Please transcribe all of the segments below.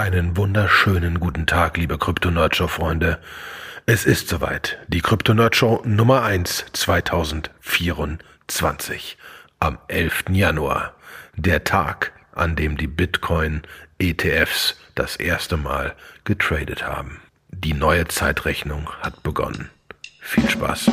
Einen wunderschönen guten Tag, liebe Krypto-Nerdshow-Freunde. Es ist soweit. Die Krypto-Nerdshow Nummer 1 2024. Am 11. Januar. Der Tag, an dem die Bitcoin-ETFs das erste Mal getradet haben. Die neue Zeitrechnung hat begonnen. Viel Spaß.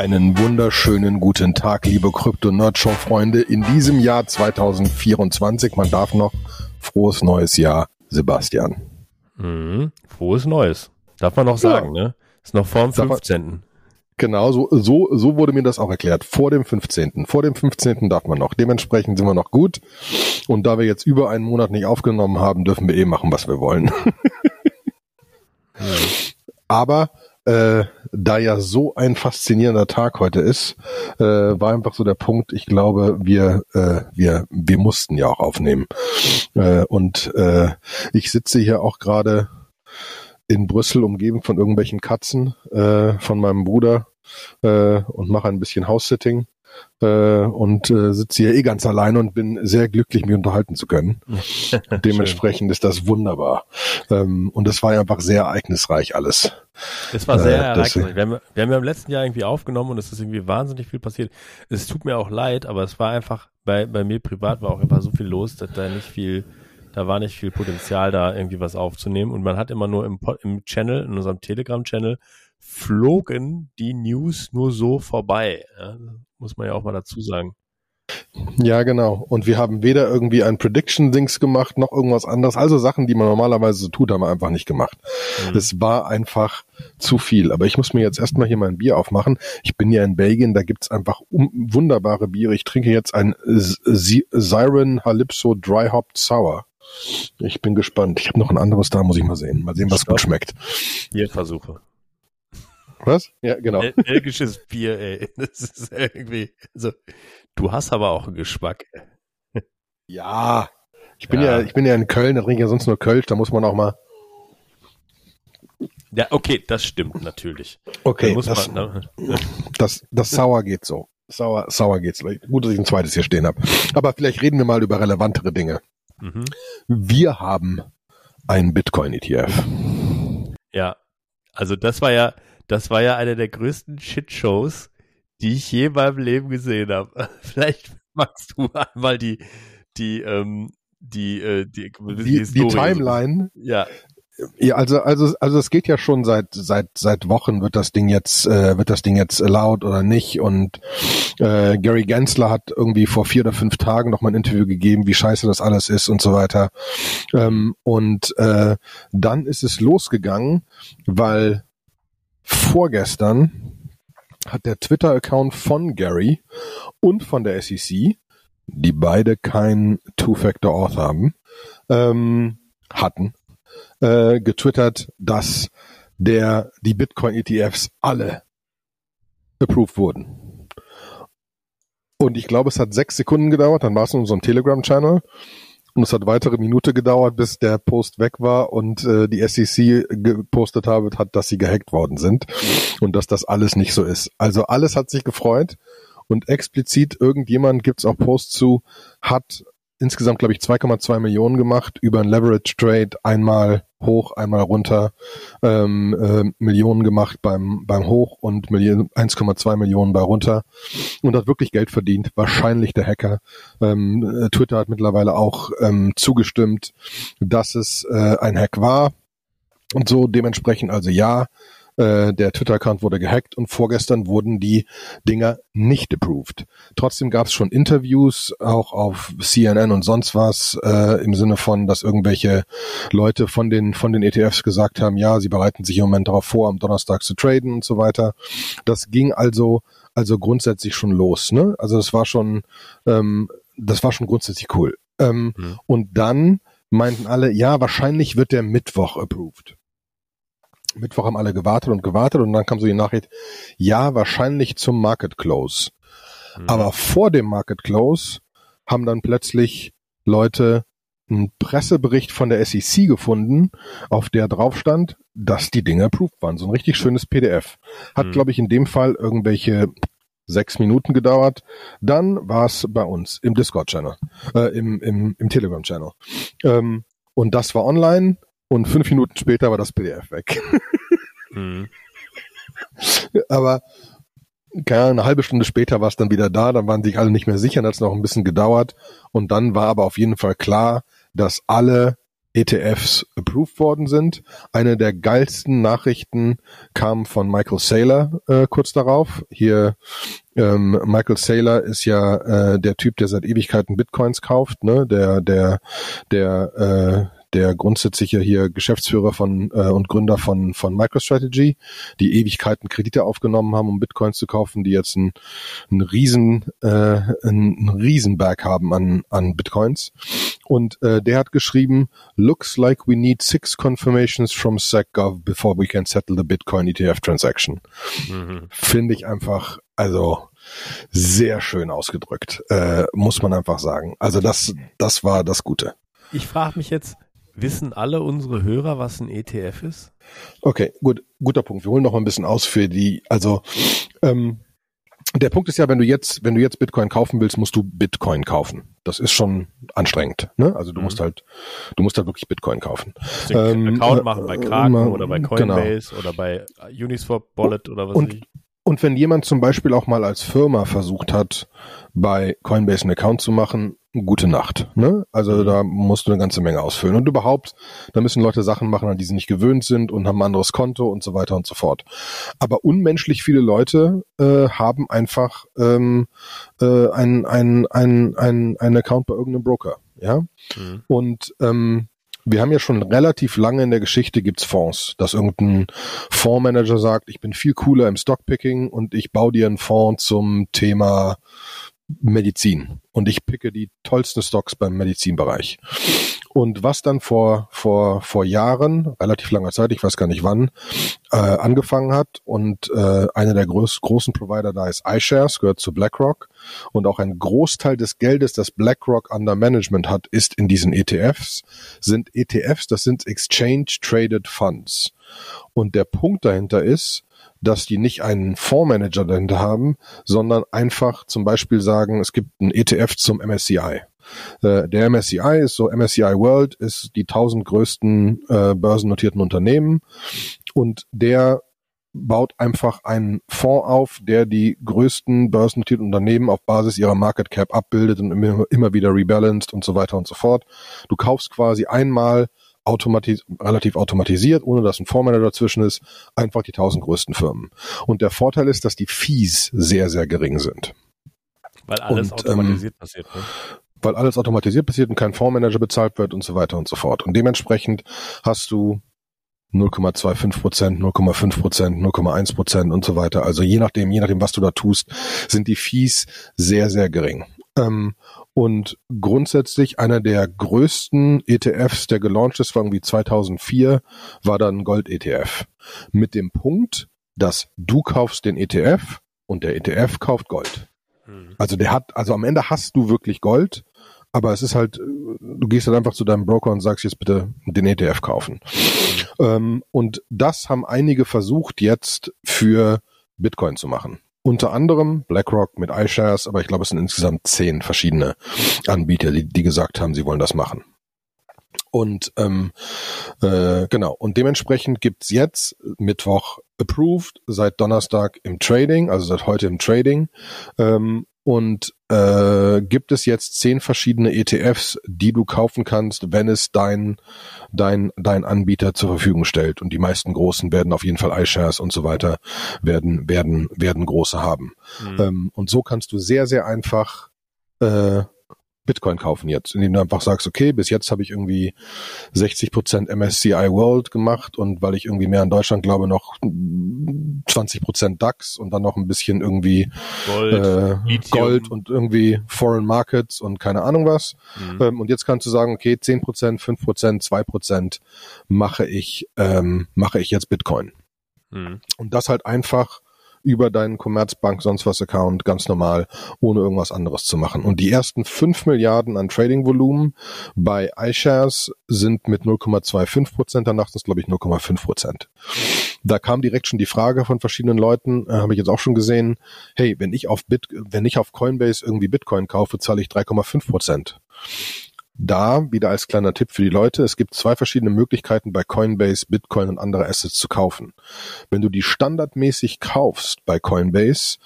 Einen wunderschönen guten Tag, liebe Krypto-Nerdshow-Freunde. In diesem Jahr 2024, man darf noch, frohes neues Jahr, Sebastian. Mhm. Frohes Neues. Darf man noch sagen, ja. ne? Ist noch vor dem 15. Genau, so, so, so wurde mir das auch erklärt. Vor dem 15. Vor dem 15. darf man noch. Dementsprechend sind wir noch gut. Und da wir jetzt über einen Monat nicht aufgenommen haben, dürfen wir eh machen, was wir wollen. Aber äh, da ja so ein faszinierender Tag heute ist, äh, war einfach so der Punkt, ich glaube, wir, äh, wir, wir mussten ja auch aufnehmen. Äh, und äh, ich sitze hier auch gerade in Brüssel umgeben von irgendwelchen Katzen äh, von meinem Bruder äh, und mache ein bisschen House-Sitting äh, und äh, sitze hier eh ganz alleine und bin sehr glücklich, mich unterhalten zu können. Dementsprechend ist das wunderbar. Ähm, und es war einfach sehr ereignisreich alles. Es war sehr äh, ereignisreich. Wir haben, wir haben ja im letzten Jahr irgendwie aufgenommen und es ist irgendwie wahnsinnig viel passiert. Es tut mir auch leid, aber es war einfach, bei, bei mir privat war auch einfach so viel los, dass da nicht viel da war nicht viel Potenzial da, irgendwie was aufzunehmen. Und man hat immer nur im, im Channel, in unserem Telegram-Channel, flogen die News nur so vorbei. Ja, muss man ja auch mal dazu sagen. Ja, genau. Und wir haben weder irgendwie ein Prediction-Dings gemacht, noch irgendwas anderes. Also Sachen, die man normalerweise so tut, haben wir einfach nicht gemacht. Mhm. Es war einfach zu viel. Aber ich muss mir jetzt erstmal hier mein Bier aufmachen. Ich bin ja in Belgien, da gibt's einfach wunderbare Biere. Ich trinke jetzt ein Siren Halypso Dry Hop Sour. Ich bin gespannt. Ich habe noch ein anderes da, muss ich mal sehen. Mal sehen, was Stopp. gut schmeckt. Bierversuche. Was? Ja, genau. Belgisches Bier, ey. Das ist irgendwie, also, du hast aber auch einen Geschmack. Ja. Ich bin ja, ja ich bin ja in Köln, da trinke ich ja sonst nur Kölsch, da muss man auch mal. Ja, okay, das stimmt natürlich. Okay, das, man, ne? das, das Sauer geht so. Sauer, sauer geht's. Gut, dass ich ein zweites hier stehen habe. Aber vielleicht reden wir mal über relevantere Dinge. Mhm. Wir haben einen Bitcoin-ETF. Ja, also das war ja, das war ja eine der größten Shitshows, die ich je in meinem Leben gesehen habe. Vielleicht magst du einmal die, die, ähm, die, äh, die, die, die, die Timeline. Ja. Ja, also also also es geht ja schon seit seit seit Wochen wird das Ding jetzt äh, wird das Ding jetzt laut oder nicht und äh, Gary Gensler hat irgendwie vor vier oder fünf Tagen noch mal ein Interview gegeben, wie scheiße das alles ist und so weiter ähm, und äh, dann ist es losgegangen, weil vorgestern hat der Twitter-Account von Gary und von der SEC, die beide kein Two-Factor-Auth haben, ähm, hatten, äh, getwittert, dass der die Bitcoin-ETFs alle approved wurden. Und ich glaube, es hat sechs Sekunden gedauert, dann war es in unserem Telegram-Channel. Und es hat weitere Minute gedauert, bis der Post weg war und äh, die SEC gepostet habe, hat, dass sie gehackt worden sind und dass das alles nicht so ist. Also alles hat sich gefreut und explizit irgendjemand gibt's auch Post zu, hat insgesamt, glaube ich, 2,2 Millionen gemacht über ein Leverage Trade, einmal hoch, einmal runter, ähm, äh, Millionen gemacht beim, beim Hoch und 1,2 Millionen bei runter und hat wirklich Geld verdient. Wahrscheinlich der Hacker. Ähm, äh, Twitter hat mittlerweile auch ähm, zugestimmt, dass es äh, ein Hack war. Und so dementsprechend also ja, äh, der Twitter-Account wurde gehackt und vorgestern wurden die Dinger nicht approved. Trotzdem gab es schon Interviews, auch auf CNN und sonst was, äh, im Sinne von, dass irgendwelche Leute von den, von den ETFs gesagt haben, ja, sie bereiten sich im Moment darauf vor, am Donnerstag zu traden und so weiter. Das ging also also grundsätzlich schon los. Ne? Also es war schon ähm, das war schon grundsätzlich cool. Ähm, mhm. Und dann meinten alle, ja, wahrscheinlich wird der Mittwoch approved. Mittwoch haben alle gewartet und gewartet und dann kam so die Nachricht, ja, wahrscheinlich zum Market Close. Mhm. Aber vor dem Market Close haben dann plötzlich Leute einen Pressebericht von der SEC gefunden, auf der drauf stand, dass die Dinge approved waren. So ein richtig schönes PDF. Hat, mhm. glaube ich, in dem Fall irgendwelche sechs Minuten gedauert. Dann war es bei uns im Discord-Channel, äh, im, im, im Telegram-Channel. Ähm, und das war online und fünf Minuten später war das PDF weg. mhm. Aber keine Ahnung, eine halbe Stunde später war es dann wieder da, dann waren sich alle nicht mehr sicher, dann hat es noch ein bisschen gedauert und dann war aber auf jeden Fall klar, dass alle ETFs approved worden sind. Eine der geilsten Nachrichten kam von Michael Saylor äh, kurz darauf. Hier ähm, Michael Saylor ist ja äh, der Typ, der seit Ewigkeiten Bitcoins kauft, ne? Der der der äh, der grundsätzliche hier Geschäftsführer von äh, und Gründer von von MicroStrategy, die Ewigkeiten Kredite aufgenommen haben, um Bitcoins zu kaufen, die jetzt einen, einen riesen äh, einen Riesenberg haben an an Bitcoins. Und äh, der hat geschrieben, looks like we need six confirmations from SecGov before we can settle the Bitcoin ETF transaction. Mhm. Finde ich einfach, also sehr schön ausgedrückt, äh, muss man einfach sagen. Also das, das war das Gute. Ich frage mich jetzt, Wissen alle unsere Hörer, was ein ETF ist? Okay, gut, guter Punkt. Wir holen noch mal ein bisschen aus für die, also ähm, der Punkt ist ja, wenn du jetzt, wenn du jetzt Bitcoin kaufen willst, musst du Bitcoin kaufen. Das ist schon anstrengend. Ne? Also du mhm. musst halt, du musst halt wirklich Bitcoin kaufen. Ähm, Account machen bei Kraken äh, oder bei genau. Coinbase genau. oder bei Uniswap Wallet oder was und, ich. Und wenn jemand zum Beispiel auch mal als Firma versucht hat, bei Coinbase einen Account zu machen, gute Nacht. Ne? Also mhm. da musst du eine ganze Menge ausfüllen. Und überhaupt, da müssen Leute Sachen machen, an die sie nicht gewöhnt sind und haben ein anderes Konto und so weiter und so fort. Aber unmenschlich viele Leute äh, haben einfach ähm, äh, ein, ein, ein, ein, ein Account bei irgendeinem Broker. Ja. Mhm. Und ähm, wir haben ja schon relativ lange in der Geschichte gibt's Fonds, dass irgendein Fondsmanager sagt, ich bin viel cooler im Stockpicking und ich baue dir einen Fonds zum Thema Medizin und ich picke die tollsten Stocks beim Medizinbereich. Und was dann vor, vor, vor Jahren, relativ langer Zeit, ich weiß gar nicht wann, äh, angefangen hat und äh, einer der groß, großen Provider da ist iShares, gehört zu BlackRock und auch ein Großteil des Geldes, das BlackRock under Management hat, ist in diesen ETFs, sind ETFs, das sind Exchange Traded Funds. Und der Punkt dahinter ist, dass die nicht einen Fondsmanager dahinter haben, sondern einfach zum Beispiel sagen, es gibt einen ETF zum MSCI. Äh, der MSCI ist so, MSCI World ist die tausend größten äh, börsennotierten Unternehmen und der baut einfach einen Fonds auf, der die größten börsennotierten Unternehmen auf Basis ihrer Market Cap abbildet und immer, immer wieder rebalanced und so weiter und so fort. Du kaufst quasi einmal automatis relativ automatisiert, ohne dass ein Fondsmanager dazwischen ist, einfach die tausend größten Firmen. Und der Vorteil ist, dass die Fees sehr, sehr gering sind. Weil alles und, ähm, automatisiert ähm, passiert. Ne? Weil alles automatisiert passiert und kein Fondsmanager bezahlt wird und so weiter und so fort. Und dementsprechend hast du 0,25 Prozent, 0,5 Prozent, 0,1 Prozent und so weiter. Also je nachdem, je nachdem, was du da tust, sind die Fees sehr, sehr gering. Ähm, und grundsätzlich einer der größten ETFs, der gelauncht ist, war irgendwie 2004, war dann Gold-ETF. Mit dem Punkt, dass du kaufst den ETF und der ETF kauft Gold. Mhm. Also der hat, also am Ende hast du wirklich Gold, aber es ist halt, du gehst halt einfach zu deinem Broker und sagst jetzt bitte den ETF kaufen. Ähm, und das haben einige versucht jetzt für Bitcoin zu machen. Unter anderem BlackRock mit iShares, aber ich glaube, es sind insgesamt zehn verschiedene Anbieter, die, die gesagt haben, sie wollen das machen. Und ähm, äh, genau, und dementsprechend gibt's jetzt Mittwoch approved, seit Donnerstag im Trading, also seit heute im Trading. Ähm, und äh, gibt es jetzt zehn verschiedene ETFs, die du kaufen kannst, wenn es dein, dein, dein Anbieter zur Verfügung stellt. Und die meisten großen werden auf jeden Fall iShares und so weiter werden, werden, werden große haben. Mhm. Ähm, und so kannst du sehr, sehr einfach äh, Bitcoin kaufen jetzt, indem du einfach sagst, okay, bis jetzt habe ich irgendwie 60 Prozent MSCI World gemacht und weil ich irgendwie mehr in Deutschland glaube, noch 20 Prozent DAX und dann noch ein bisschen irgendwie Gold, äh, Gold und irgendwie Foreign Markets und keine Ahnung was. Mhm. Ähm, und jetzt kannst du sagen, okay, 10 Prozent, 5 Prozent, 2 Prozent mache ich, ähm, mache ich jetzt Bitcoin. Mhm. Und das halt einfach über deinen Commerzbank sonst was Account ganz normal, ohne irgendwas anderes zu machen. Und die ersten fünf Milliarden an Trading-Volumen bei iShares sind mit 0,25 Prozent, danach sind es glaube ich 0,5 Prozent. Da kam direkt schon die Frage von verschiedenen Leuten, äh, habe ich jetzt auch schon gesehen, hey, wenn ich auf Bit, wenn ich auf Coinbase irgendwie Bitcoin kaufe, zahle ich 3,5 Prozent da wieder als kleiner Tipp für die Leute, es gibt zwei verschiedene Möglichkeiten bei Coinbase Bitcoin und andere Assets zu kaufen. Wenn du die standardmäßig kaufst bei Coinbase,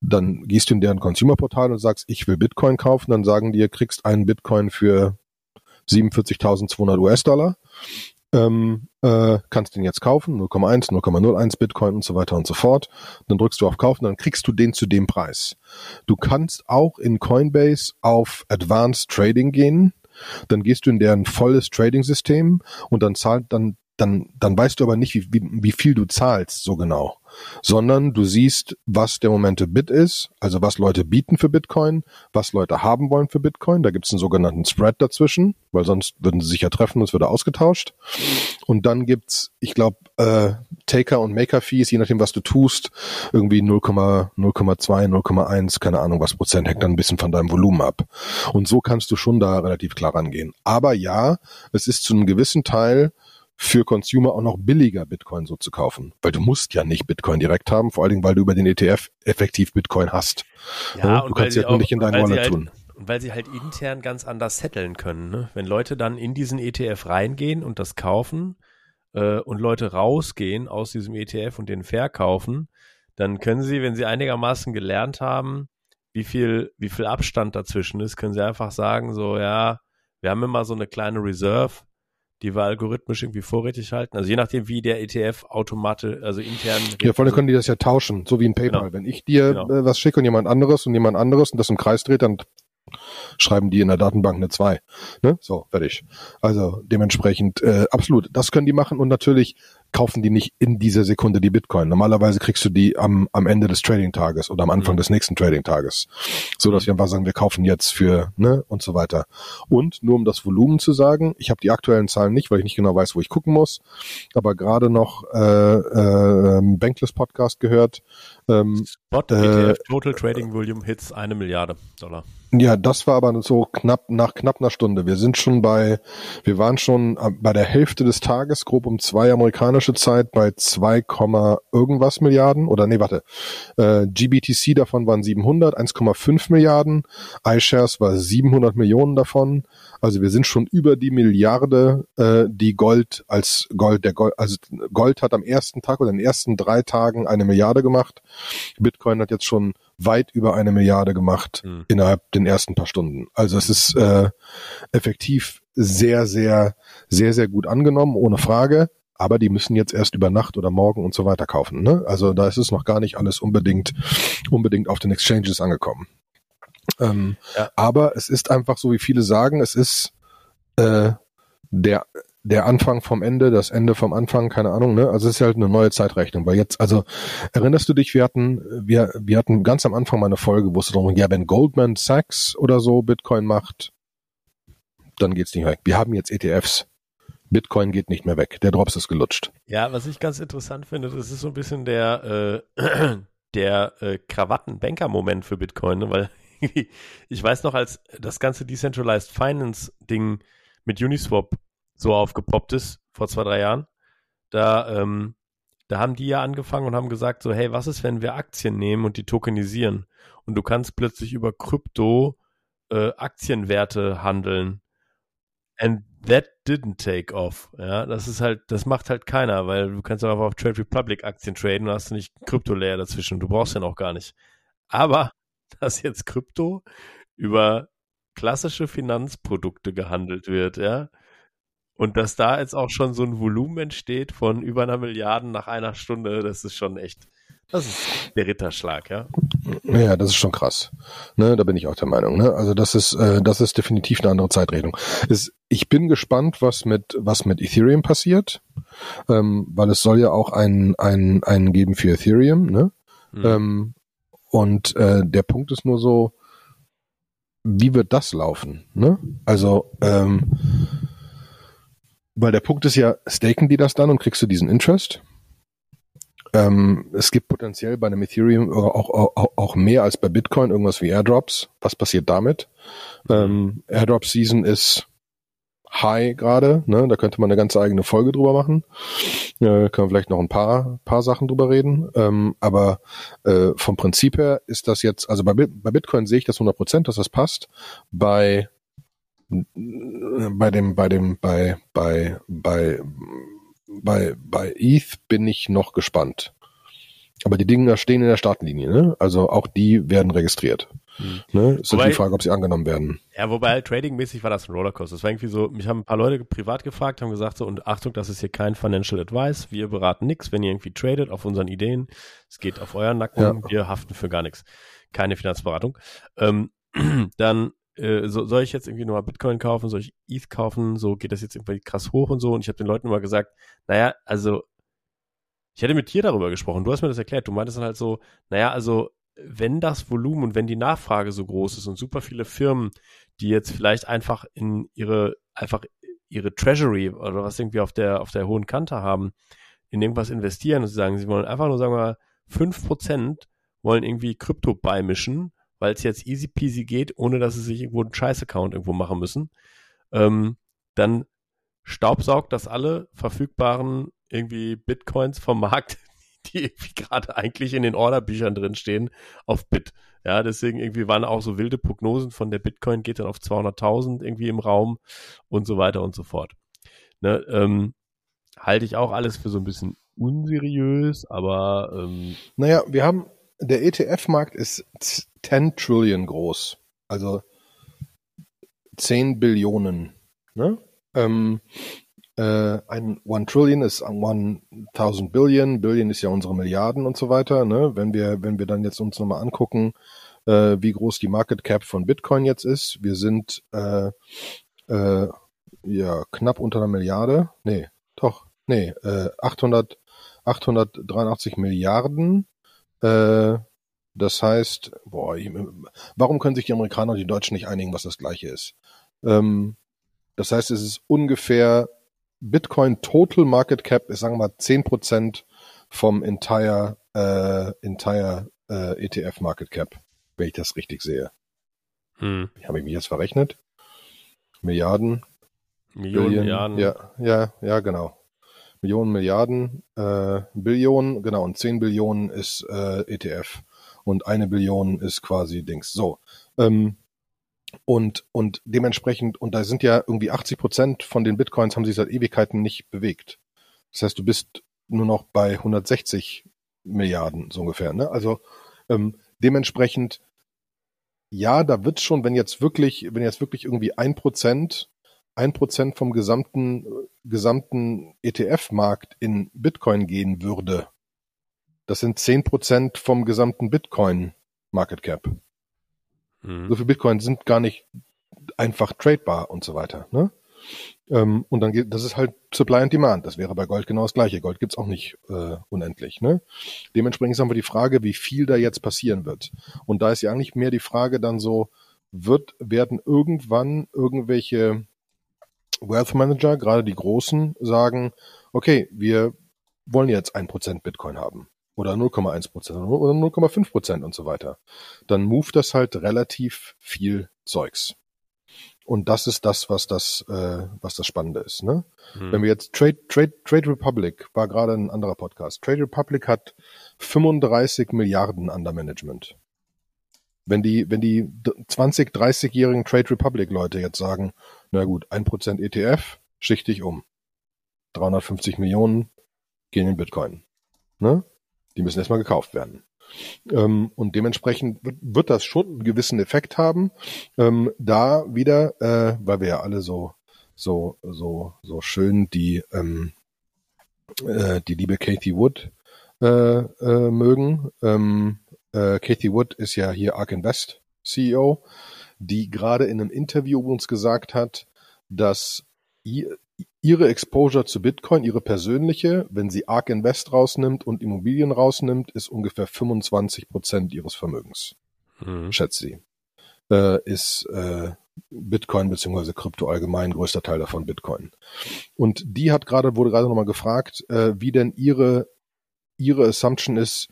dann gehst du in deren Consumer-Portal und sagst, ich will Bitcoin kaufen, dann sagen die, kriegst einen Bitcoin für 47.200 US-Dollar. Ähm, äh, kannst den jetzt kaufen, 0,1, 0,01 Bitcoin und so weiter und so fort. Dann drückst du auf Kaufen, dann kriegst du den zu dem Preis. Du kannst auch in Coinbase auf Advanced Trading gehen dann gehst du in deren volles Trading-System und dann zahlt, dann, dann, dann weißt du aber nicht, wie, wie, wie viel du zahlst, so genau sondern du siehst, was der Momente Bit ist, also was Leute bieten für Bitcoin, was Leute haben wollen für Bitcoin. Da gibt es einen sogenannten Spread dazwischen, weil sonst würden sie sich ja treffen es würde ausgetauscht. Und dann gibt's, ich glaube, äh, Taker und Maker Fees, je nachdem, was du tust, irgendwie 0,2, 0,1, keine Ahnung was Prozent, hängt dann ein bisschen von deinem Volumen ab. Und so kannst du schon da relativ klar rangehen. Aber ja, es ist zu einem gewissen Teil für Consumer auch noch billiger Bitcoin so zu kaufen. Weil du musst ja nicht Bitcoin direkt haben, vor allen Dingen, weil du über den ETF effektiv Bitcoin hast. Ja, ja du kannst ja nur nicht in deinen Wallet halt, tun. Und weil sie halt intern ganz anders setteln können. Ne? Wenn Leute dann in diesen ETF reingehen und das kaufen äh, und Leute rausgehen aus diesem ETF und den verkaufen, dann können sie, wenn sie einigermaßen gelernt haben, wie viel, wie viel Abstand dazwischen ist, können sie einfach sagen, so, ja, wir haben immer so eine kleine Reserve, die wir algorithmisch irgendwie vorrätig halten. Also je nachdem, wie der ETF automatisch, also intern. Ja, vor allem können die das ja tauschen, so wie ein PayPal. Genau. Wenn ich dir genau. äh, was schicke und jemand anderes und jemand anderes und das im Kreis dreht, dann schreiben die in der Datenbank eine 2. Ne? So, fertig. Also dementsprechend äh, absolut, das können die machen und natürlich kaufen die nicht in dieser Sekunde die Bitcoin. Normalerweise kriegst du die am, am Ende des Trading-Tages oder am Anfang mhm. des nächsten Trading-Tages. So dass wir einfach sagen, wir kaufen jetzt für, ne, und so weiter. Und nur um das Volumen zu sagen, ich habe die aktuellen Zahlen nicht, weil ich nicht genau weiß, wo ich gucken muss, aber gerade noch äh, äh, Bankless Podcast gehört. Ähm, Spot äh, ETF Total Trading Volume hits eine Milliarde Dollar. Ja, das war aber so knapp nach knapp einer Stunde. Wir sind schon bei, wir waren schon äh, bei der Hälfte des Tages, grob um zwei amerikanische Zeit, bei 2, irgendwas Milliarden oder nee, warte. Äh, GBTC davon waren 700, 1,5 Milliarden. iShares war 700 Millionen davon. Also wir sind schon über die Milliarde, äh, die Gold als Gold, der Gold, also Gold hat am ersten Tag oder in den ersten drei Tagen eine Milliarde gemacht. Bitcoin hat jetzt schon weit über eine Milliarde gemacht mhm. innerhalb den ersten paar Stunden. Also es ist äh, effektiv sehr, sehr, sehr, sehr gut angenommen, ohne Frage. Aber die müssen jetzt erst über Nacht oder morgen und so weiter kaufen. Ne? Also da ist es noch gar nicht alles unbedingt, unbedingt auf den Exchanges angekommen. Ähm, ja. Aber es ist einfach so, wie viele sagen, es ist äh, der der Anfang vom Ende, das Ende vom Anfang, keine Ahnung, ne? Also es ist halt eine neue Zeitrechnung, weil jetzt, also erinnerst du dich, wir hatten, wir, wir hatten ganz am Anfang mal eine Folge, wo es darum ging, ja, wenn Goldman Sachs oder so Bitcoin macht, dann geht's nicht weg. Wir haben jetzt ETFs. Bitcoin geht nicht mehr weg. Der Drops ist gelutscht. Ja, was ich ganz interessant finde, das ist so ein bisschen der, äh, der äh, Krawattenbanker-Moment für Bitcoin, ne? weil ich weiß noch, als das ganze Decentralized Finance Ding mit Uniswap so aufgepoppt ist vor zwei, drei Jahren, da, ähm, da haben die ja angefangen und haben gesagt so, hey, was ist, wenn wir Aktien nehmen und die tokenisieren? Und du kannst plötzlich über Krypto äh, Aktienwerte handeln. And that didn't take off. Ja, das ist halt, das macht halt keiner, weil du kannst einfach auf Trade Republic Aktien traden und hast du nicht Krypto-Layer dazwischen. Du brauchst ja noch gar nicht. Aber, dass jetzt Krypto über klassische Finanzprodukte gehandelt wird, ja, und dass da jetzt auch schon so ein Volumen entsteht von über einer Milliarde nach einer Stunde, das ist schon echt, Das ist der Ritterschlag, ja. Ja, das ist schon krass. Ne, da bin ich auch der Meinung. Ne? Also das ist, äh, das ist definitiv eine andere Zeitrechnung. Es, ich bin gespannt, was mit, was mit Ethereum passiert, ähm, weil es soll ja auch einen, einen, einen geben für Ethereum. Ne? Mhm. Ähm, und äh, der Punkt ist nur so, wie wird das laufen? Ne? Also, ähm, weil der Punkt ist ja, staken die das dann und kriegst du diesen Interest? Ähm, es gibt potenziell bei einem Ethereum auch, auch, auch mehr als bei Bitcoin irgendwas wie Airdrops. Was passiert damit? Ähm, Airdrop Season ist high gerade, ne? Da könnte man eine ganze eigene Folge drüber machen. Äh, können wir vielleicht noch ein paar, paar Sachen drüber reden. Ähm, aber äh, vom Prinzip her ist das jetzt, also bei, bei Bitcoin sehe ich das 100 Prozent, dass das passt. Bei bei dem, bei dem, bei, bei, bei bei, bei ETH bin ich noch gespannt. Aber die Dinge stehen in der Startlinie, ne? Also auch die werden registriert. Hm. Ne? Ist wobei, die Frage, ob sie angenommen werden. Ja, wobei tradingmäßig war das ein Rollercoaster. Das war irgendwie so, mich haben ein paar Leute privat gefragt, haben gesagt so, und Achtung, das ist hier kein Financial Advice. Wir beraten nichts, wenn ihr irgendwie tradet auf unseren Ideen. Es geht auf euren Nacken. Ja. Wir haften für gar nichts. Keine Finanzberatung. Ähm, dann äh, so, soll ich jetzt irgendwie nur mal Bitcoin kaufen, soll ich ETH kaufen, so geht das jetzt irgendwie krass hoch und so. Und ich habe den Leuten immer gesagt, naja, also ich hätte mit dir darüber gesprochen, du hast mir das erklärt, du meintest dann halt so, naja, also wenn das Volumen und wenn die Nachfrage so groß ist und super viele Firmen, die jetzt vielleicht einfach in ihre, einfach ihre Treasury oder was irgendwie auf der, auf der hohen Kante haben, in irgendwas investieren und sie sagen, sie wollen einfach nur, sagen wir mal, 5% wollen irgendwie Krypto beimischen weil es jetzt easy peasy geht, ohne dass sie sich irgendwo einen Scheiß-Account irgendwo machen müssen, ähm, dann staubsaugt das alle verfügbaren irgendwie Bitcoins vom Markt, die irgendwie gerade eigentlich in den Orderbüchern drin stehen, auf Bit. Ja, deswegen irgendwie waren auch so wilde Prognosen von der Bitcoin geht dann auf 200.000 irgendwie im Raum und so weiter und so fort. Ne, ähm, halte ich auch alles für so ein bisschen unseriös, aber ähm, naja, wir haben der ETF-Markt ist 10 Trillion groß. Also 10 Billionen. Ne? Ähm, äh, ein One Trillion ist 1000 Billion. Billion ist ja unsere Milliarden und so weiter. Ne? Wenn wir, wenn wir dann jetzt uns nochmal angucken, äh, wie groß die Market Cap von Bitcoin jetzt ist. Wir sind äh, äh, ja knapp unter einer Milliarde. Nee, doch, nee, äh, 800, 883 Milliarden äh, das heißt, boah, warum können sich die Amerikaner und die Deutschen nicht einigen, was das gleiche ist? Ähm, das heißt, es ist ungefähr Bitcoin Total Market Cap ist, sagen wir mal, 10% vom entire, äh, entire äh, ETF Market Cap, wenn ich das richtig sehe. Hm. Habe ich mich jetzt verrechnet? Milliarden? Millionen, Billion, Milliarden. Ja, ja, ja, genau. Millionen, Milliarden, äh, Billionen, genau, und 10 Billionen ist äh, ETF und eine Billion ist quasi Dings. So. Ähm, und, und dementsprechend, und da sind ja irgendwie 80 Prozent von den Bitcoins haben sich seit Ewigkeiten nicht bewegt. Das heißt, du bist nur noch bei 160 Milliarden so ungefähr. Ne? Also ähm, dementsprechend, ja, da wird schon, wenn jetzt wirklich, wenn jetzt wirklich irgendwie ein Prozent ein Prozent vom gesamten, gesamten ETF-Markt in Bitcoin gehen würde, das sind zehn Prozent vom gesamten Bitcoin Market Cap. Mhm. So viel Bitcoin sind gar nicht einfach tradebar und so weiter. Ne? Ähm, und dann geht, das ist halt Supply and Demand. Das wäre bei Gold genau das gleiche. Gold gibt's auch nicht äh, unendlich. Ne? Dementsprechend ist einfach die Frage, wie viel da jetzt passieren wird. Und da ist ja eigentlich mehr die Frage dann so, wird, werden irgendwann irgendwelche Wealth Manager, gerade die großen, sagen, okay, wir wollen jetzt ein Prozent Bitcoin haben oder 0,1 Prozent oder 0,5 Prozent und so weiter. Dann move das halt relativ viel Zeugs. Und das ist das, was das, äh, was das Spannende ist. Ne? Hm. Wenn wir jetzt Trade, Trade, Trade Republic war gerade ein anderer Podcast. Trade Republic hat 35 Milliarden under Management. Wenn die, wenn die 20, 30-jährigen Trade Republic Leute jetzt sagen, na gut, ein Prozent ETF, schichte ich um. 350 Millionen gehen in Bitcoin. Ne? Die müssen erstmal gekauft werden. Ähm, und dementsprechend wird, wird, das schon einen gewissen Effekt haben. Ähm, da wieder, äh, weil wir ja alle so, so, so, so schön die, ähm, äh, die liebe Kathy Wood äh, äh, mögen. Ähm, äh, Kathy Wood ist ja hier Ark Invest CEO, die gerade in einem Interview uns gesagt hat, dass ihre Exposure zu Bitcoin, ihre persönliche, wenn sie Ark Invest rausnimmt und Immobilien rausnimmt, ist ungefähr 25 Prozent ihres Vermögens. Mhm. Schätzt sie. Äh, ist äh, Bitcoin beziehungsweise Krypto allgemein größter Teil davon Bitcoin. Und die hat gerade, wurde gerade nochmal gefragt, äh, wie denn ihre, ihre Assumption ist,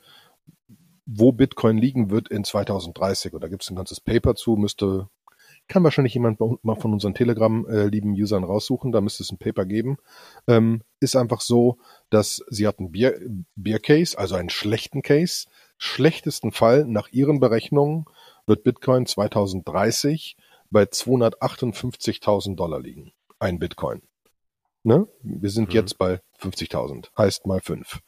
wo Bitcoin liegen wird in 2030. Und da gibt es ein ganzes Paper zu, müsste kann wahrscheinlich jemand mal von unseren Telegram-lieben äh, Usern raussuchen, da müsste es ein Paper geben. Ähm, ist einfach so, dass sie hatten Bier, Bier Case, also einen schlechten Case. Schlechtesten Fall nach ihren Berechnungen wird Bitcoin 2030 bei 258.000 Dollar liegen. Ein Bitcoin. Ne? Wir sind mhm. jetzt bei 50.000, heißt mal fünf.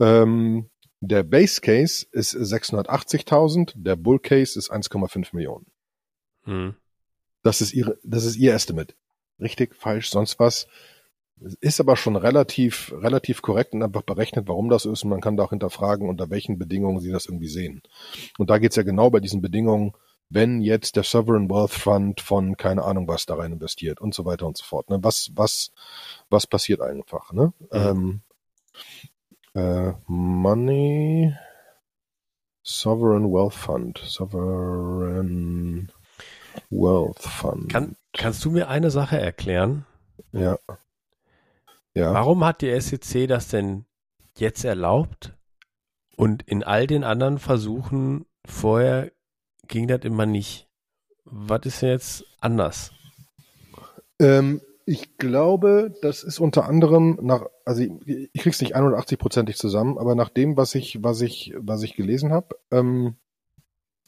Ähm, der Base Case ist 680.000, der Bull Case ist 1,5 Millionen. Mhm. Das ist ihre, das ist ihr Estimate. Richtig, falsch, sonst was. Ist aber schon relativ, relativ korrekt und einfach berechnet, warum das ist. Und man kann da auch hinterfragen, unter welchen Bedingungen sie das irgendwie sehen. Und da geht's ja genau bei diesen Bedingungen, wenn jetzt der Sovereign Wealth Fund von keine Ahnung was da rein investiert und so weiter und so fort. Ne? Was, was, was passiert einfach? Ne? Mhm. Ähm, äh, Money Sovereign Wealth Fund. Sovereign Wealth Fund. Kann, kannst du mir eine Sache erklären? Ja. ja. Warum hat die SEC das denn jetzt erlaubt und in all den anderen Versuchen vorher ging das immer nicht? Was ist denn jetzt anders? Ähm, ich glaube, das ist unter anderem nach, also ich, ich krieg's nicht 81-prozentig zusammen, aber nach dem, was ich, was ich, was ich gelesen habe, ähm,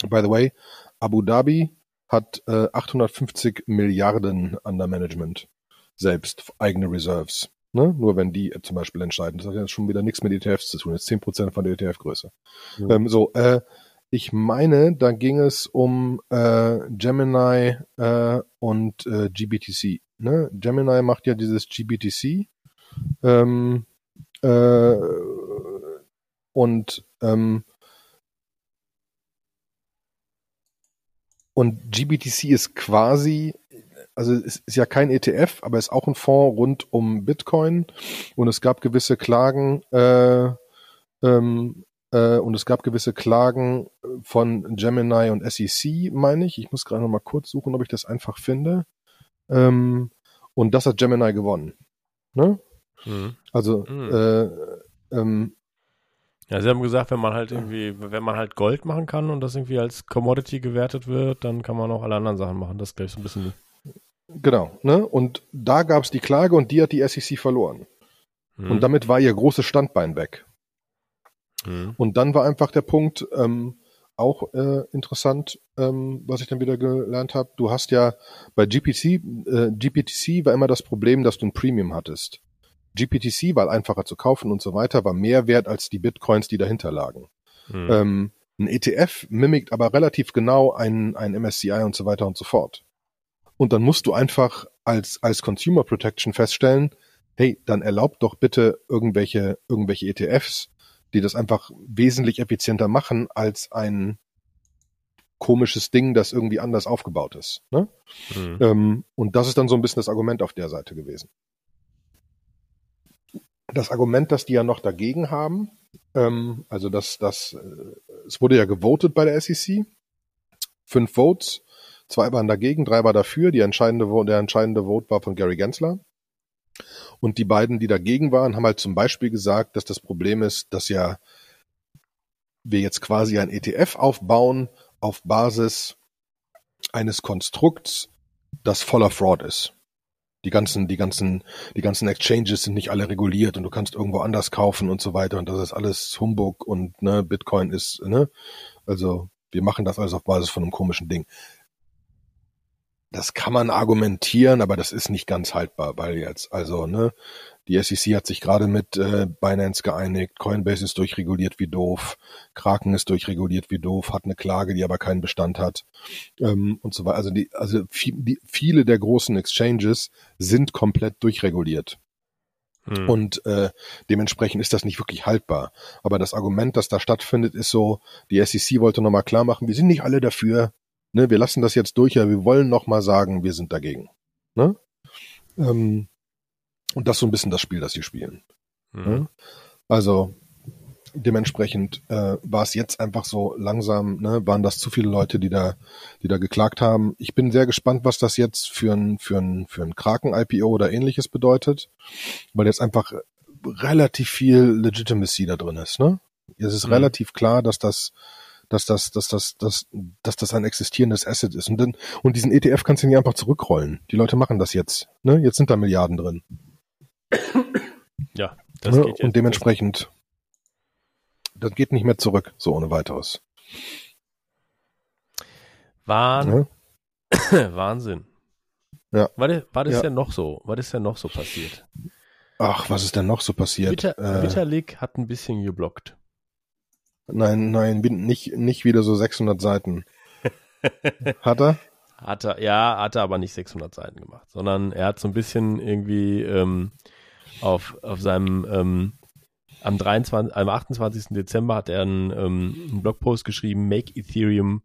by the way, Abu Dhabi hat äh, 850 Milliarden under Management selbst, eigene Reserves. Ne? Nur wenn die äh, zum Beispiel entscheiden. Das hat jetzt schon wieder nichts mit ETFs zu tun. Das ist 10% von der ETF-Größe. Ja. Ähm, so, äh, ich meine, da ging es um äh, Gemini äh, und äh, GBTC. Ne? Gemini macht ja dieses GBTC. Ähm, äh, und ähm, Und GBTC ist quasi, also es ist ja kein ETF, aber ist auch ein Fonds rund um Bitcoin. Und es gab gewisse Klagen, äh, ähm, äh, und es gab gewisse Klagen von Gemini und SEC, meine ich. Ich muss gerade noch mal kurz suchen, ob ich das einfach finde. Ähm, und das hat Gemini gewonnen. Ne? Mhm. Also mhm. Äh, ähm, ja, sie haben gesagt, wenn man halt irgendwie, wenn man halt Gold machen kann und das irgendwie als Commodity gewertet wird, dann kann man auch alle anderen Sachen machen. Das ist gleich so ein bisschen. Genau, ne? Und da gab es die Klage und die hat die SEC verloren. Mhm. Und damit war ihr großes Standbein weg. Mhm. Und dann war einfach der Punkt, ähm, auch äh, interessant, ähm, was ich dann wieder gelernt habe. Du hast ja bei GPC, äh, GPTC war immer das Problem, dass du ein Premium hattest. GPTC war einfacher zu kaufen und so weiter, war mehr wert als die Bitcoins, die dahinter lagen. Hm. Ähm, ein ETF mimikt aber relativ genau ein, ein MSCI und so weiter und so fort. Und dann musst du einfach als, als Consumer Protection feststellen, hey, dann erlaubt doch bitte irgendwelche, irgendwelche ETFs, die das einfach wesentlich effizienter machen als ein komisches Ding, das irgendwie anders aufgebaut ist. Ne? Mhm. Ähm, und das ist dann so ein bisschen das Argument auf der Seite gewesen das Argument, das die ja noch dagegen haben, ähm, also dass das, äh, es wurde ja gewotet bei der SEC, fünf Votes, zwei waren dagegen, drei war dafür, die entscheidende, der entscheidende Vote war von Gary Gensler. Und die beiden, die dagegen waren, haben halt zum Beispiel gesagt, dass das Problem ist, dass ja wir jetzt quasi ein ETF aufbauen auf Basis eines Konstrukts, das voller Fraud ist die ganzen, die ganzen, die ganzen Exchanges sind nicht alle reguliert und du kannst irgendwo anders kaufen und so weiter und das ist alles Humbug und ne, Bitcoin ist, ne, also wir machen das alles auf Basis von einem komischen Ding. Das kann man argumentieren, aber das ist nicht ganz haltbar, weil jetzt, also, ne, die SEC hat sich gerade mit äh, Binance geeinigt, Coinbase ist durchreguliert wie doof, Kraken ist durchreguliert wie doof, hat eine Klage, die aber keinen Bestand hat ähm, und so weiter. Also, die, also viel, die, viele der großen Exchanges sind komplett durchreguliert. Mhm. Und äh, dementsprechend ist das nicht wirklich haltbar. Aber das Argument, das da stattfindet, ist so, die SEC wollte nochmal klar machen, wir sind nicht alle dafür, ne, wir lassen das jetzt durch, aber wir wollen nochmal sagen, wir sind dagegen. Ne? Ähm, und das ist so ein bisschen das Spiel, das sie spielen. Mhm. Also dementsprechend äh, war es jetzt einfach so langsam, ne, waren das zu viele Leute, die da, die da geklagt haben. Ich bin sehr gespannt, was das jetzt für ein, für ein, für ein Kraken-IPO oder ähnliches bedeutet, weil jetzt einfach relativ viel Legitimacy da drin ist, ne? Es ist mhm. relativ klar, dass das, dass das, dass das, dass, dass das ein existierendes Asset ist. Und, dann, und diesen ETF kannst du nicht einfach zurückrollen. Die Leute machen das jetzt. Ne? Jetzt sind da Milliarden drin. Ja, das ne? geht jetzt. Und dementsprechend das geht nicht mehr zurück, so ohne weiteres. Wahn ja? Wahnsinn. Ja. Was, was ist ja. denn noch so? Was ist denn noch so passiert? Ach, was ist denn noch so passiert? Witter, äh, Witterlig hat ein bisschen geblockt. Nein, nein, nicht, nicht wieder so 600 Seiten. hat er? Hat er, ja, hat er aber nicht 600 Seiten gemacht, sondern er hat so ein bisschen irgendwie ähm, auf, auf seinem ähm, am, 23, am 28. Dezember hat er einen, ähm, einen Blogpost geschrieben, Make Ethereum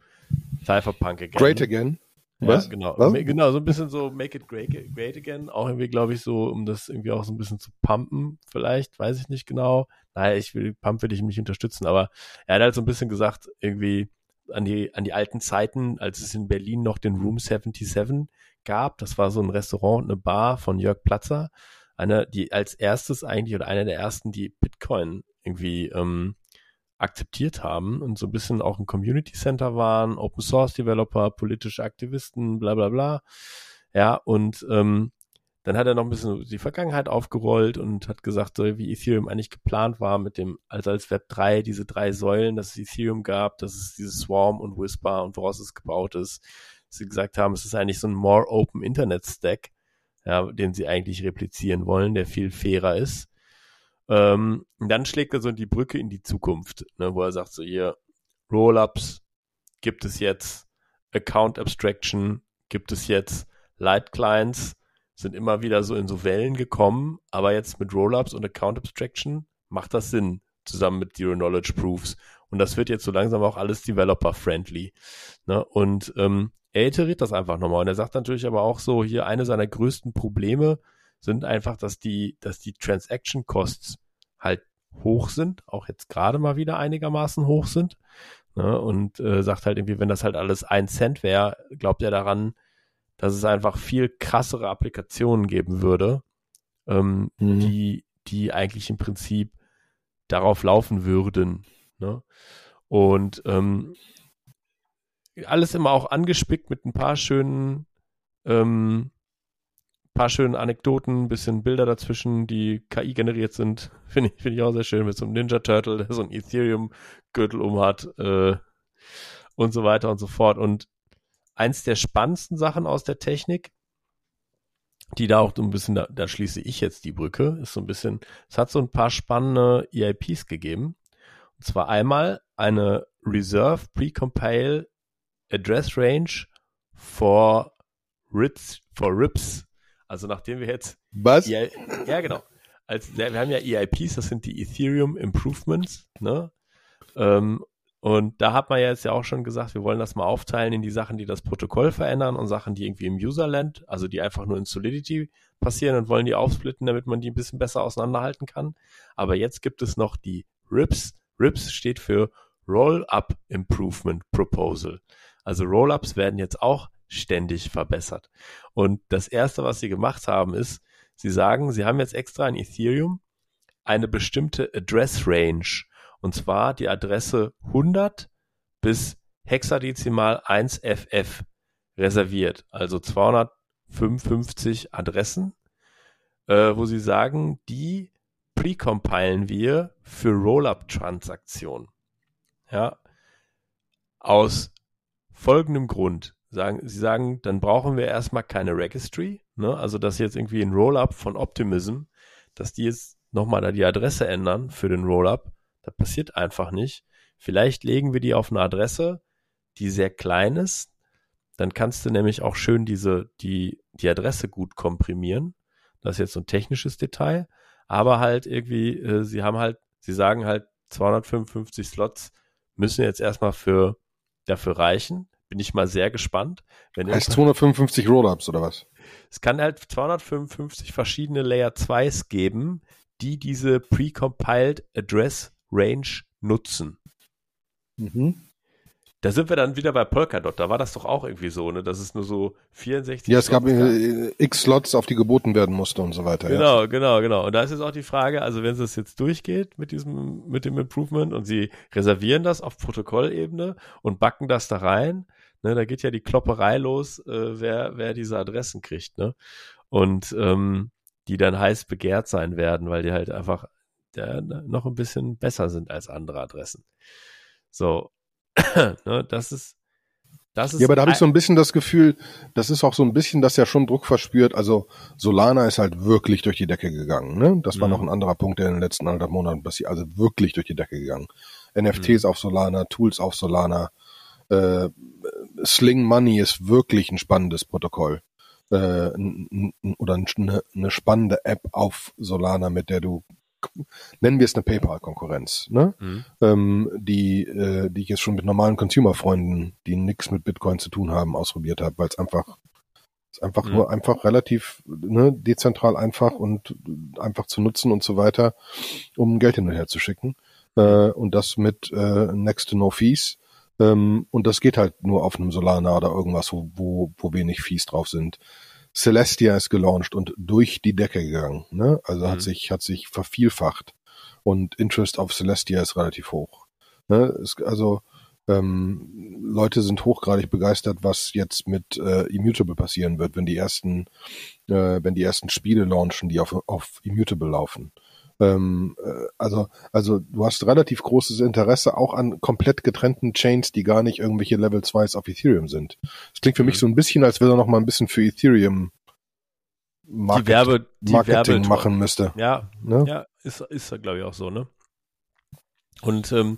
Cypherpunk again. Great again. Was? Ja, genau. Was? Genau, so ein bisschen so Make it great, great again. Auch irgendwie, glaube ich, so, um das irgendwie auch so ein bisschen zu pumpen, vielleicht, weiß ich nicht genau. Naja, ich will, Pump will ich nicht unterstützen, aber er hat halt so ein bisschen gesagt, irgendwie an die, an die alten Zeiten, als es in Berlin noch den Room 77 gab. Das war so ein Restaurant, eine Bar von Jörg Platzer einer, die als erstes eigentlich oder einer der ersten, die Bitcoin irgendwie ähm, akzeptiert haben und so ein bisschen auch ein Community Center waren, Open Source Developer, politische Aktivisten, bla bla bla. Ja, und ähm, dann hat er noch ein bisschen die Vergangenheit aufgerollt und hat gesagt, so wie Ethereum eigentlich geplant war mit dem, also als Web 3, diese drei Säulen, dass es Ethereum gab, dass es dieses Swarm und Whisper und woraus es gebaut ist. Sie gesagt haben, es ist eigentlich so ein more open Internet Stack ja, den sie eigentlich replizieren wollen, der viel fairer ist. Ähm, dann schlägt er so die Brücke in die Zukunft, ne, wo er sagt so hier, Rollups gibt es jetzt, Account Abstraction gibt es jetzt, Light Clients sind immer wieder so in so Wellen gekommen, aber jetzt mit Rollups und Account Abstraction macht das Sinn, zusammen mit Zero Knowledge Proofs. Und das wird jetzt so langsam auch alles developer-friendly. Ne? Und ähm, er iteriert das einfach nochmal und er sagt natürlich aber auch so, hier eine seiner größten Probleme sind einfach, dass die, dass die Transaction Costs halt hoch sind, auch jetzt gerade mal wieder einigermaßen hoch sind. Ne, und äh, sagt halt irgendwie, wenn das halt alles ein Cent wäre, glaubt er daran, dass es einfach viel krassere Applikationen geben würde, ähm, mhm. die, die eigentlich im Prinzip darauf laufen würden. Ne? Und ähm, alles immer auch angespickt mit ein paar schönen, ähm, paar schönen Anekdoten, bisschen Bilder dazwischen, die KI generiert sind. Finde ich, finde ich auch sehr schön mit so einem Ninja Turtle, der so ein Ethereum-Gürtel um hat, äh, und so weiter und so fort. Und eins der spannendsten Sachen aus der Technik, die da auch so ein bisschen, da, da schließe ich jetzt die Brücke, ist so ein bisschen, es hat so ein paar spannende EIPs gegeben. Und zwar einmal eine Reserve Precompile Address Range for RIPS, for RIPS. Also nachdem wir jetzt was? Ja, ja genau. Als, wir haben ja EIPs, das sind die Ethereum Improvements, ne? Ähm, und da hat man ja jetzt ja auch schon gesagt, wir wollen das mal aufteilen in die Sachen, die das Protokoll verändern und Sachen, die irgendwie im Userland, also die einfach nur in Solidity passieren und wollen die aufsplitten, damit man die ein bisschen besser auseinanderhalten kann. Aber jetzt gibt es noch die RIPS. RIPS steht für Roll-Up Improvement Proposal. Also Rollups werden jetzt auch ständig verbessert. Und das erste, was sie gemacht haben, ist, sie sagen, sie haben jetzt extra in Ethereum eine bestimmte Address Range. Und zwar die Adresse 100 bis hexadezimal 1FF reserviert. Also 255 Adressen, äh, wo sie sagen, die precompilen wir für Rollup-Transaktionen. Ja, aus folgendem Grund. Sagen, sie sagen, dann brauchen wir erstmal keine Registry, ne? also dass jetzt irgendwie ein Rollup von Optimism, dass die jetzt nochmal da die Adresse ändern für den Rollup, das passiert einfach nicht. Vielleicht legen wir die auf eine Adresse, die sehr klein ist, dann kannst du nämlich auch schön diese, die, die Adresse gut komprimieren. Das ist jetzt so ein technisches Detail. aber halt irgendwie, äh, sie haben halt, sie sagen halt, 255 Slots müssen jetzt erstmal für dafür reichen. Bin ich mal sehr gespannt. Wenn heißt 255 Rollups oder was? Es kann halt 255 verschiedene Layer 2s geben, die diese precompiled Address Range nutzen. Mhm. Da sind wir dann wieder bei Polkadot. Da war das doch auch irgendwie so, ne? Das ist nur so 64. Ja, es gab äh, x Slots, auf die geboten werden musste und so weiter. Genau, ja. genau, genau. Und da ist jetzt auch die Frage, also wenn es jetzt durchgeht mit diesem, mit dem Improvement und sie reservieren das auf Protokollebene und backen das da rein, ne? Da geht ja die Klopperei los, äh, wer, wer diese Adressen kriegt, ne? Und ähm, die dann heiß begehrt sein werden, weil die halt einfach ja, noch ein bisschen besser sind als andere Adressen. So, ne, das ist, das ist. Ja, aber da habe ich so ein bisschen das Gefühl, das ist auch so ein bisschen, dass ja schon Druck verspürt. Also Solana ist halt wirklich durch die Decke gegangen. Ne? Das war mhm. noch ein anderer Punkt, der in den letzten anderthalb Monaten passiert. Also wirklich durch die Decke gegangen. NFTs mhm. auf Solana, Tools auf Solana. Äh, Sling Money ist wirklich ein spannendes Protokoll. Äh, oder eine, eine spannende App auf Solana, mit der du nennen wir es eine PayPal-Konkurrenz, ne? Mhm. Ähm, die, äh, die ich jetzt schon mit normalen Consumer-Freunden, die nichts mit Bitcoin zu tun haben, ausprobiert habe, weil es einfach ist einfach mhm. nur einfach relativ ne, dezentral einfach und einfach zu nutzen und so weiter, um Geld hin und her zu schicken. Äh, und das mit äh, Next to No Fees. Ähm, und das geht halt nur auf einem Solana oder irgendwas, wo, wo, wo wenig Fees drauf sind. Celestia ist gelauncht und durch die Decke gegangen. Ne? Also mhm. hat sich hat sich vervielfacht und Interest auf Celestia ist relativ hoch. Ne? Es, also ähm, Leute sind hochgradig begeistert, was jetzt mit äh, Immutable passieren wird, wenn die ersten äh, wenn die ersten Spiele launchen, die auf, auf Immutable laufen. Ähm, äh, also, also du hast relativ großes Interesse auch an komplett getrennten Chains, die gar nicht irgendwelche Level 2s auf Ethereum sind. Das klingt für mhm. mich so ein bisschen, als wenn er noch mal ein bisschen für Ethereum Market, die Werbe, die Marketing Werbe machen müsste. Ja, ne? ja, ist, ist glaube ich auch so, ne? Und ähm,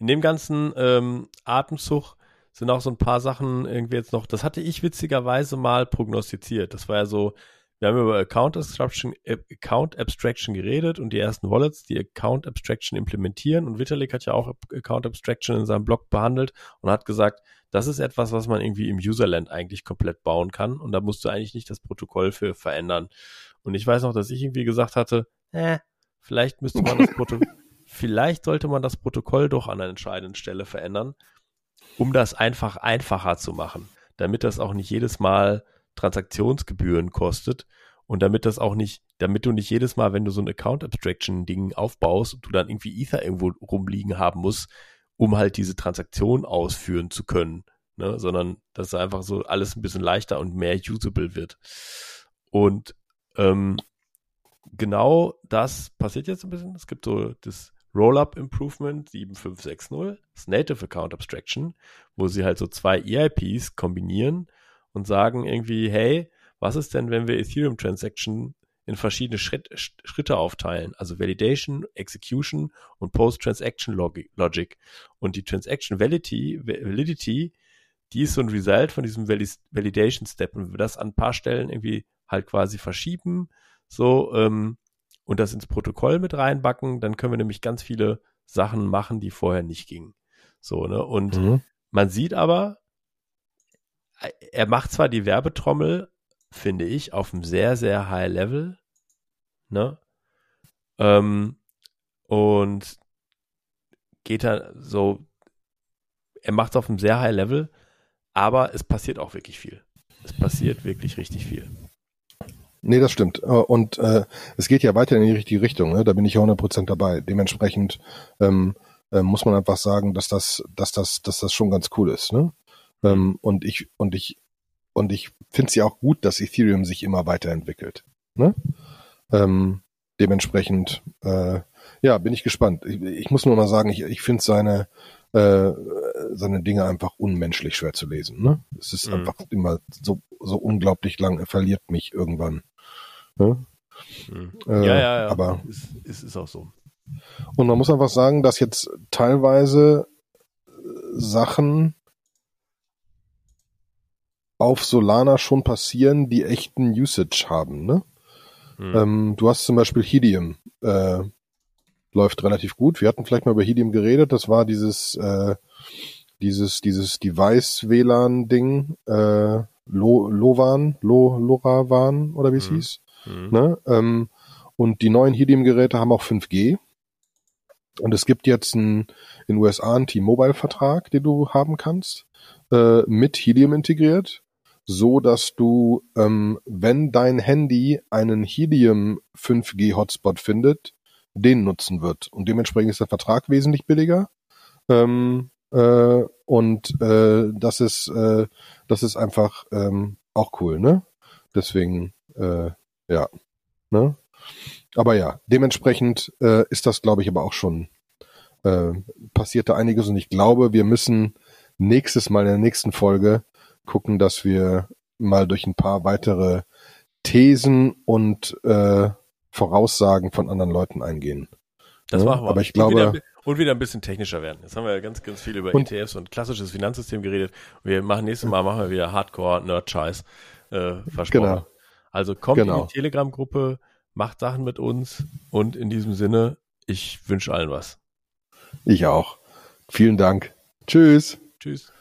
in dem ganzen ähm, Atemzug sind auch so ein paar Sachen irgendwie jetzt noch, das hatte ich witzigerweise mal prognostiziert. Das war ja so, wir haben über Account Abstraction, Account Abstraction geredet und die ersten Wallets, die Account Abstraction implementieren. Und Vitalik hat ja auch Account Abstraction in seinem Blog behandelt und hat gesagt, das ist etwas, was man irgendwie im Userland eigentlich komplett bauen kann. Und da musst du eigentlich nicht das Protokoll für verändern. Und ich weiß noch, dass ich irgendwie gesagt hatte, äh, vielleicht müsste man das Protokoll, vielleicht sollte man das Protokoll doch an einer entscheidenden Stelle verändern, um das einfach einfacher zu machen, damit das auch nicht jedes Mal Transaktionsgebühren kostet und damit das auch nicht, damit du nicht jedes Mal, wenn du so ein Account Abstraction Ding aufbaust, du dann irgendwie Ether irgendwo rumliegen haben musst, um halt diese Transaktion ausführen zu können, ne? sondern dass einfach so alles ein bisschen leichter und mehr usable wird. Und ähm, genau das passiert jetzt ein bisschen. Es gibt so das Rollup Improvement 7560, das Native Account Abstraction, wo sie halt so zwei EIPs kombinieren und sagen irgendwie, hey, was ist denn, wenn wir Ethereum Transaction in verschiedene Schritt, Schritte aufteilen, also Validation, Execution und Post-Transaction Logic. Und die Transaction Validity, Validity, die ist so ein Result von diesem Validation Step. Und wenn wir das an ein paar Stellen irgendwie halt quasi verschieben, so, ähm, und das ins Protokoll mit reinbacken, dann können wir nämlich ganz viele Sachen machen, die vorher nicht gingen. So, ne? Und mhm. man sieht aber, er macht zwar die Werbetrommel, finde ich, auf einem sehr, sehr high Level, ne? Ähm, und geht da so, er macht es auf einem sehr high Level, aber es passiert auch wirklich viel. Es passiert wirklich richtig viel. Nee, das stimmt. Äh, und äh, es geht ja weiter in die richtige Richtung. Ne? Da bin ich ja 100% dabei. Dementsprechend ähm, äh, muss man einfach sagen, dass das, dass das, dass das schon ganz cool ist. Ne? Ähm, und ich, und ich, und ich finde es ja auch gut, dass Ethereum sich immer weiterentwickelt. Ne? Ähm, dementsprechend, äh, ja, bin ich gespannt. Ich, ich muss nur mal sagen, ich, ich finde seine, äh, seine Dinge einfach unmenschlich schwer zu lesen. Ne? Es ist mhm. einfach immer so, so unglaublich lang, er verliert mich irgendwann. Ne? Mhm. Äh, ja, ja, ja. Aber es ist auch so. Und man muss einfach sagen, dass jetzt teilweise Sachen auf Solana schon passieren, die echten Usage haben, ne? Hm. Ähm, du hast zum Beispiel Helium, äh, läuft relativ gut. Wir hatten vielleicht mal über Helium geredet. Das war dieses, äh, dieses, dieses Device-WLAN-Ding, äh, Lo, Lovan, Lo, LoRaWAN oder wie es hm. hieß. Hm. Ne? Ähm, und die neuen Helium-Geräte haben auch 5G. Und es gibt jetzt einen, in den USA einen T-Mobile-Vertrag, den du haben kannst, äh, mit Helium integriert, so dass du, ähm, wenn dein Handy einen Helium 5G Hotspot findet, den nutzen wird. Und dementsprechend ist der Vertrag wesentlich billiger. Ähm, äh, und äh, das ist, äh, das ist einfach ähm, auch cool, ne? Deswegen, äh, ja. Ne? Aber ja, dementsprechend äh, ist das, glaube ich, aber auch schon äh, passiert da einiges und ich glaube, wir müssen nächstes Mal in der nächsten Folge gucken, dass wir mal durch ein paar weitere Thesen und äh, Voraussagen von anderen Leuten eingehen. Das ja? machen wir. Aber ich glaube, und wieder, und wieder, ein bisschen technischer werden. Jetzt haben wir ja ganz, ganz viel über und, ETFs und klassisches Finanzsystem geredet. Wir machen nächstes Mal machen wir wieder Hardcore-Nerd-Scheiß. Äh, versprochen. Genau. Also kommt genau. in die Telegram-Gruppe, macht Sachen mit uns und in diesem Sinne, ich wünsche allen was. Ich auch. Vielen Dank. Tschüss. Tschüss.